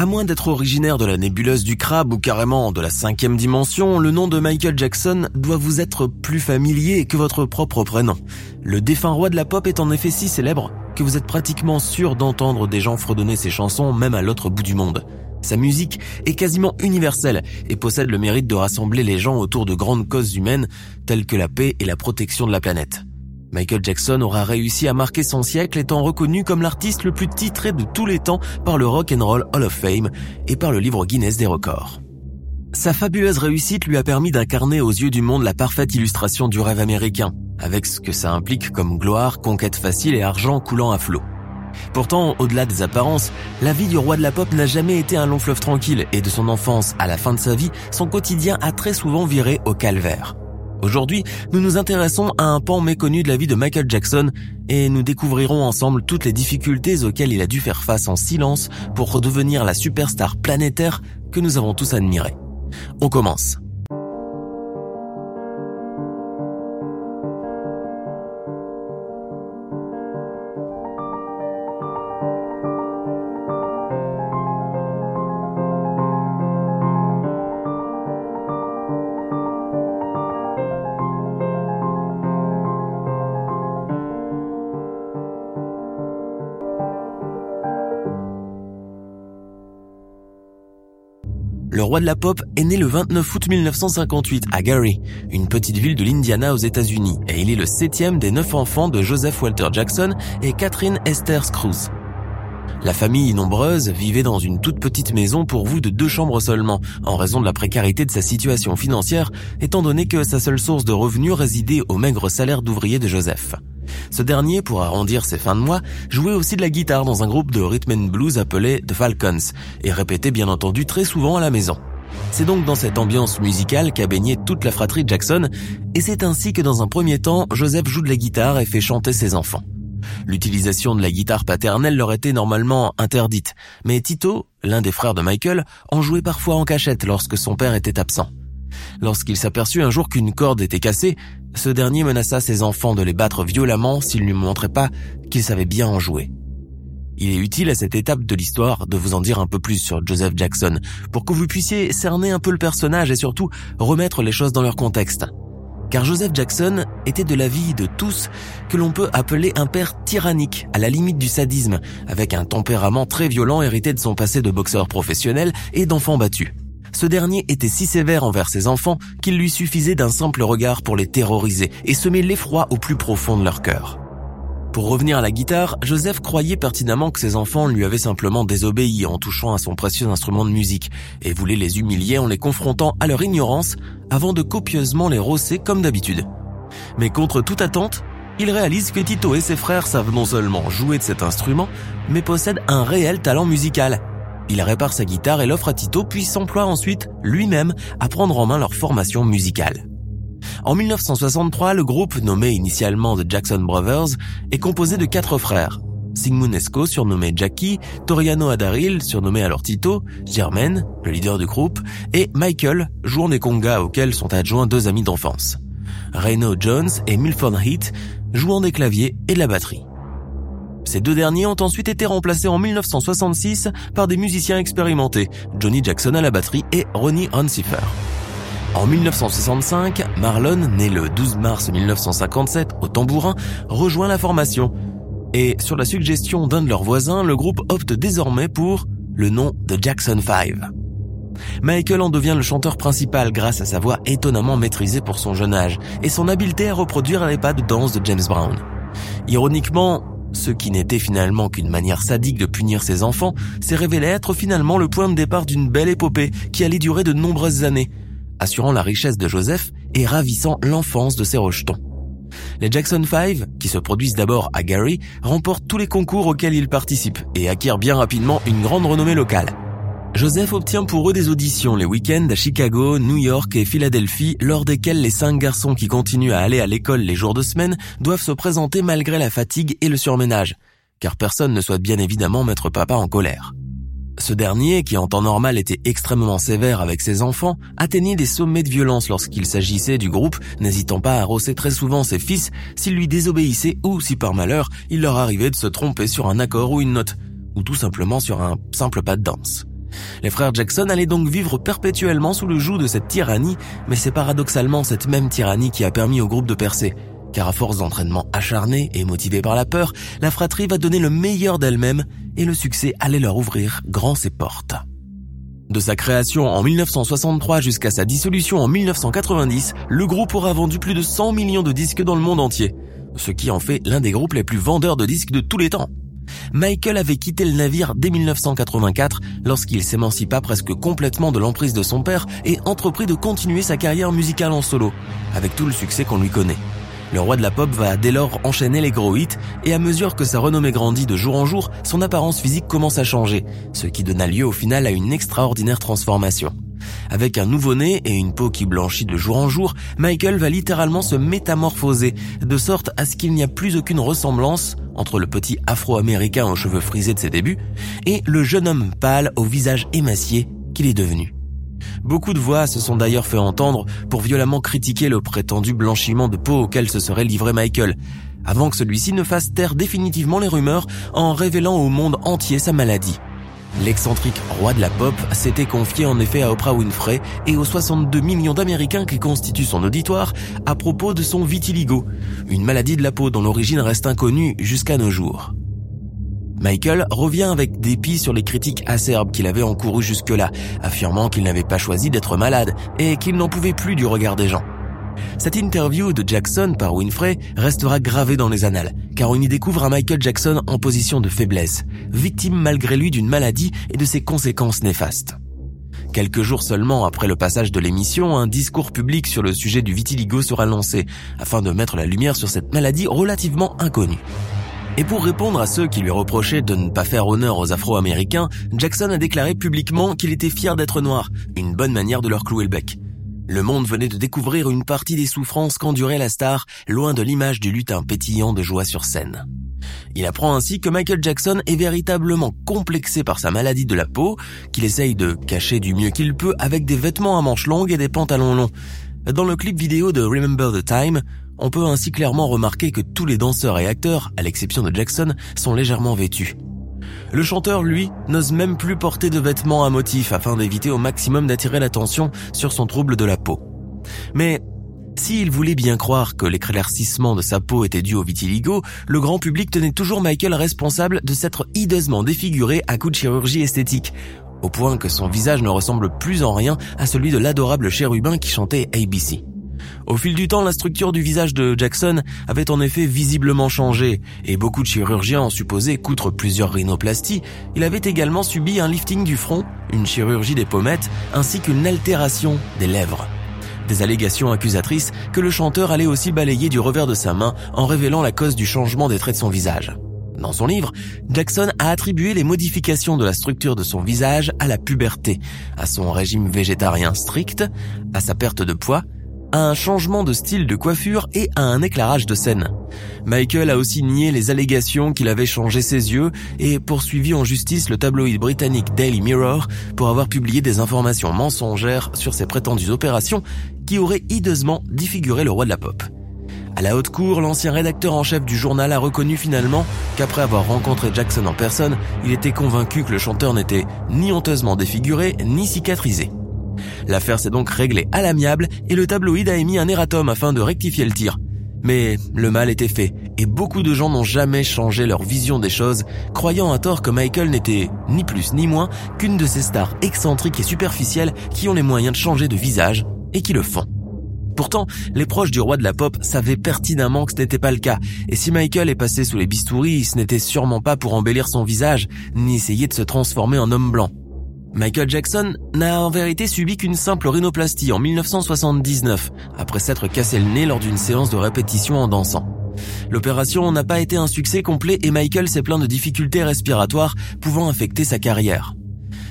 À moins d'être originaire de la nébuleuse du crabe ou carrément de la cinquième dimension, le nom de Michael Jackson doit vous être plus familier que votre propre prénom. Le défunt roi de la pop est en effet si célèbre que vous êtes pratiquement sûr d'entendre des gens fredonner ses chansons même à l'autre bout du monde. Sa musique est quasiment universelle et possède le mérite de rassembler les gens autour de grandes causes humaines telles que la paix et la protection de la planète. Michael Jackson aura réussi à marquer son siècle étant reconnu comme l'artiste le plus titré de tous les temps par le Rock and Roll Hall of Fame et par le livre Guinness des records. Sa fabuleuse réussite lui a permis d'incarner aux yeux du monde la parfaite illustration du rêve américain, avec ce que ça implique comme gloire, conquête facile et argent coulant à flot. Pourtant, au-delà des apparences, la vie du roi de la pop n'a jamais été un long fleuve tranquille et de son enfance à la fin de sa vie, son quotidien a très souvent viré au calvaire. Aujourd'hui, nous nous intéressons à un pan méconnu de la vie de Michael Jackson et nous découvrirons ensemble toutes les difficultés auxquelles il a dû faire face en silence pour redevenir la superstar planétaire que nous avons tous admirée. On commence. Le roi de la pop est né le 29 août 1958 à Gary, une petite ville de l'Indiana aux États-Unis, et il est le septième des neuf enfants de Joseph Walter Jackson et Catherine Esther Scruse. La famille nombreuse vivait dans une toute petite maison pourvue de deux chambres seulement, en raison de la précarité de sa situation financière, étant donné que sa seule source de revenus résidait au maigre salaire d'ouvrier de Joseph. Ce dernier, pour arrondir ses fins de mois, jouait aussi de la guitare dans un groupe de rhythm and blues appelé The Falcons, et répétait bien entendu très souvent à la maison. C'est donc dans cette ambiance musicale qu'a baigné toute la fratrie Jackson, et c'est ainsi que dans un premier temps, Joseph joue de la guitare et fait chanter ses enfants. L'utilisation de la guitare paternelle leur était normalement interdite, mais Tito, l'un des frères de Michael, en jouait parfois en cachette lorsque son père était absent. Lorsqu'il s'aperçut un jour qu'une corde était cassée, ce dernier menaça ses enfants de les battre violemment s'ils ne montraient pas qu'ils savaient bien en jouer. Il est utile à cette étape de l'histoire de vous en dire un peu plus sur Joseph Jackson pour que vous puissiez cerner un peu le personnage et surtout remettre les choses dans leur contexte. Car Joseph Jackson était de l'avis de tous que l'on peut appeler un père tyrannique, à la limite du sadisme, avec un tempérament très violent hérité de son passé de boxeur professionnel et d'enfant battu. Ce dernier était si sévère envers ses enfants qu'il lui suffisait d'un simple regard pour les terroriser et semer l'effroi au plus profond de leur cœur. Pour revenir à la guitare, Joseph croyait pertinemment que ses enfants lui avaient simplement désobéi en touchant à son précieux instrument de musique et voulait les humilier en les confrontant à leur ignorance avant de copieusement les rosser comme d'habitude. Mais contre toute attente, il réalise que Tito et ses frères savent non seulement jouer de cet instrument, mais possèdent un réel talent musical. Il répare sa guitare et l'offre à Tito puis s'emploie ensuite lui-même à prendre en main leur formation musicale. En 1963, le groupe, nommé initialement The Jackson Brothers, est composé de quatre frères. Sigmund Esco, surnommé Jackie, Toriano Adaril, surnommé alors Tito, Jermaine, le leader du groupe, et Michael, jouant des congas auxquels sont adjoints deux amis d'enfance. Reno Jones et Milford Heath, jouant des claviers et de la batterie. Ces deux derniers ont ensuite été remplacés en 1966 par des musiciens expérimentés, Johnny Jackson à la batterie et Ronnie Hansiffer. En 1965, Marlon, né le 12 mars 1957 au tambourin, rejoint la formation. Et sur la suggestion d'un de leurs voisins, le groupe opte désormais pour le nom de Jackson 5. Michael en devient le chanteur principal grâce à sa voix étonnamment maîtrisée pour son jeune âge et son habileté à reproduire les pas de danse de James Brown. Ironiquement, Ce qui n'était finalement qu'une manière sadique de punir ses enfants s'est révélé être finalement le point de départ d'une belle épopée qui allait durer de nombreuses années, assurant la richesse de Joseph et ravissant l'enfance de ses rejetons. Les Jackson 5, qui se produisent d'abord à Gary, remportent tous les concours auxquels ils participent et acquièrent bien rapidement une grande renommée locale. Joseph obtient pour eux des auditions les week-ends à Chicago, New York et Philadelphie, lors desquelles les cinq garçons qui continuent à aller à l'école les jours de semaine doivent se présenter malgré la fatigue et le surménage, car personne ne souhaite bien évidemment mettre papa en colère. Ce dernier, qui en temps normal était extrêmement sévère avec ses enfants, atteignait des sommets de violence lorsqu'il s'agissait du groupe, n'hésitant pas à rosser très souvent ses fils s'ils lui désobéissaient ou si par malheur il leur arrivait de se tromper sur un accord ou une note, ou tout simplement sur un simple pas de danse. Les frères Jackson allaient donc vivre perpétuellement sous le joug de cette tyrannie, mais c'est paradoxalement cette même tyrannie qui a permis au groupe de percer. Car à force d'entraînement acharné et motivé par la peur, la fratrie va donner le meilleur d'elle-même et le succès allait leur ouvrir grand ses portes. De sa création en 1963 jusqu'à sa dissolution en 1990, le groupe aura vendu plus de 100 millions de disques dans le monde entier, ce qui en fait l'un des groupes les plus vendeurs de disques de tous les temps. Michael avait quitté le navire dès 1984 lorsqu'il s'émancipa presque complètement de l'emprise de son père et entreprit de continuer sa carrière musicale en solo, avec tout le succès qu'on lui connaît. Le roi de la pop va dès lors enchaîner les gros hits et à mesure que sa renommée grandit de jour en jour, son apparence physique commence à changer, ce qui donna lieu au final à une extraordinaire transformation. Avec un nouveau-né et une peau qui blanchit de jour en jour, Michael va littéralement se métamorphoser, de sorte à ce qu'il n'y a plus aucune ressemblance entre le petit afro-américain aux cheveux frisés de ses débuts et le jeune homme pâle au visage émacié qu'il est devenu. Beaucoup de voix se sont d'ailleurs fait entendre pour violemment critiquer le prétendu blanchiment de peau auquel se serait livré Michael, avant que celui-ci ne fasse taire définitivement les rumeurs en révélant au monde entier sa maladie. L'excentrique roi de la pop s'était confié en effet à Oprah Winfrey et aux 62 millions d'Américains qui constituent son auditoire à propos de son vitiligo, une maladie de la peau dont l'origine reste inconnue jusqu'à nos jours. Michael revient avec dépit sur les critiques acerbes qu'il avait encourues jusque-là, affirmant qu'il n'avait pas choisi d'être malade et qu'il n'en pouvait plus du regard des gens. Cette interview de Jackson par Winfrey restera gravée dans les annales, car on y découvre un Michael Jackson en position de faiblesse, victime malgré lui d'une maladie et de ses conséquences néfastes. Quelques jours seulement après le passage de l'émission, un discours public sur le sujet du vitiligo sera lancé, afin de mettre la lumière sur cette maladie relativement inconnue. Et pour répondre à ceux qui lui reprochaient de ne pas faire honneur aux Afro-Américains, Jackson a déclaré publiquement qu'il était fier d'être noir, une bonne manière de leur clouer le bec. Le monde venait de découvrir une partie des souffrances qu'endurait la star, loin de l'image du lutin pétillant de joie sur scène. Il apprend ainsi que Michael Jackson est véritablement complexé par sa maladie de la peau, qu'il essaye de cacher du mieux qu'il peut avec des vêtements à manches longues et des pantalons longs. Dans le clip vidéo de Remember the Time, on peut ainsi clairement remarquer que tous les danseurs et acteurs, à l'exception de Jackson, sont légèrement vêtus. Le chanteur, lui, n'ose même plus porter de vêtements à motifs afin d'éviter au maximum d'attirer l'attention sur son trouble de la peau. Mais s'il voulait bien croire que l'éclaircissement de sa peau était dû au vitiligo, le grand public tenait toujours Michael responsable de s'être hideusement défiguré à coup de chirurgie esthétique, au point que son visage ne ressemble plus en rien à celui de l'adorable chérubin qui chantait ABC. Au fil du temps, la structure du visage de Jackson avait en effet visiblement changé, et beaucoup de chirurgiens ont supposé qu'outre plusieurs rhinoplasties, il avait également subi un lifting du front, une chirurgie des pommettes, ainsi qu'une altération des lèvres. Des allégations accusatrices que le chanteur allait aussi balayer du revers de sa main en révélant la cause du changement des traits de son visage. Dans son livre, Jackson a attribué les modifications de la structure de son visage à la puberté, à son régime végétarien strict, à sa perte de poids, à un changement de style de coiffure et à un éclairage de scène. Michael a aussi nié les allégations qu'il avait changé ses yeux et poursuivi en justice le tabloïd britannique Daily Mirror pour avoir publié des informations mensongères sur ses prétendues opérations qui auraient hideusement défiguré le roi de la pop. À la haute cour, l'ancien rédacteur en chef du journal a reconnu finalement qu'après avoir rencontré Jackson en personne, il était convaincu que le chanteur n'était ni honteusement défiguré ni cicatrisé. L'affaire s'est donc réglée à l'amiable et le tabloïd a émis un erratum afin de rectifier le tir. Mais le mal était fait et beaucoup de gens n'ont jamais changé leur vision des choses, croyant à tort que Michael n'était ni plus ni moins qu'une de ces stars excentriques et superficielles qui ont les moyens de changer de visage et qui le font. Pourtant, les proches du roi de la pop savaient pertinemment que ce n'était pas le cas, et si Michael est passé sous les bistouris, ce n'était sûrement pas pour embellir son visage, ni essayer de se transformer en homme blanc. Michael Jackson n'a en vérité subi qu'une simple rhinoplastie en 1979, après s'être cassé le nez lors d'une séance de répétition en dansant. L'opération n'a pas été un succès complet et Michael s'est plaint de difficultés respiratoires pouvant affecter sa carrière.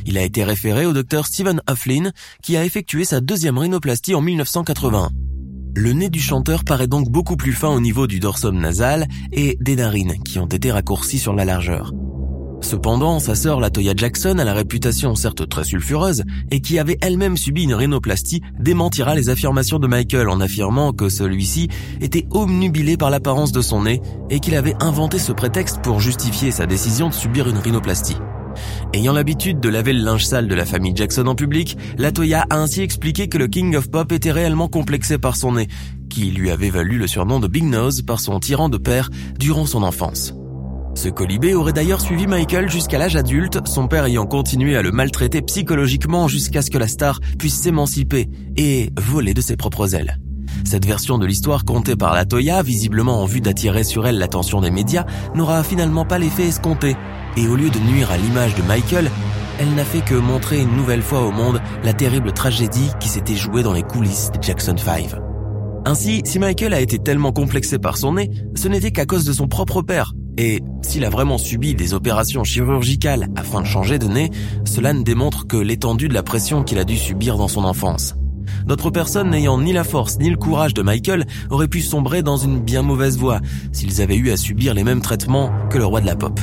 Il a été référé au docteur Stephen Hufflin qui a effectué sa deuxième rhinoplastie en 1981. Le nez du chanteur paraît donc beaucoup plus fin au niveau du dorsum nasal et des narines qui ont été raccourcies sur la largeur. Cependant, sa sœur Latoya Jackson a la réputation certes très sulfureuse et qui avait elle-même subi une rhinoplastie démentira les affirmations de Michael en affirmant que celui-ci était omnubilé par l'apparence de son nez et qu'il avait inventé ce prétexte pour justifier sa décision de subir une rhinoplastie. Ayant l'habitude de laver le linge sale de la famille Jackson en public, Latoya a ainsi expliqué que le King of Pop était réellement complexé par son nez, qui lui avait valu le surnom de Big Nose par son tyran de père durant son enfance. Ce colibé aurait d'ailleurs suivi Michael jusqu'à l'âge adulte, son père ayant continué à le maltraiter psychologiquement jusqu'à ce que la star puisse s'émanciper et voler de ses propres ailes. Cette version de l'histoire contée par la Toya, visiblement en vue d'attirer sur elle l'attention des médias, n'aura finalement pas l'effet escompté, et au lieu de nuire à l'image de Michael, elle n'a fait que montrer une nouvelle fois au monde la terrible tragédie qui s'était jouée dans les coulisses de Jackson 5. Ainsi, si Michael a été tellement complexé par son nez, ce n'était qu'à cause de son propre père, et s'il a vraiment subi des opérations chirurgicales afin de changer de nez, cela ne démontre que l'étendue de la pression qu'il a dû subir dans son enfance. D'autres personnes n'ayant ni la force ni le courage de Michael auraient pu sombrer dans une bien mauvaise voie s'ils avaient eu à subir les mêmes traitements que le roi de la pop.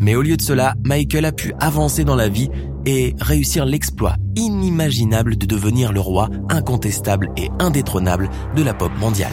Mais au lieu de cela, Michael a pu avancer dans la vie et réussir l'exploit inimaginable de devenir le roi incontestable et indétrônable de la pop mondiale.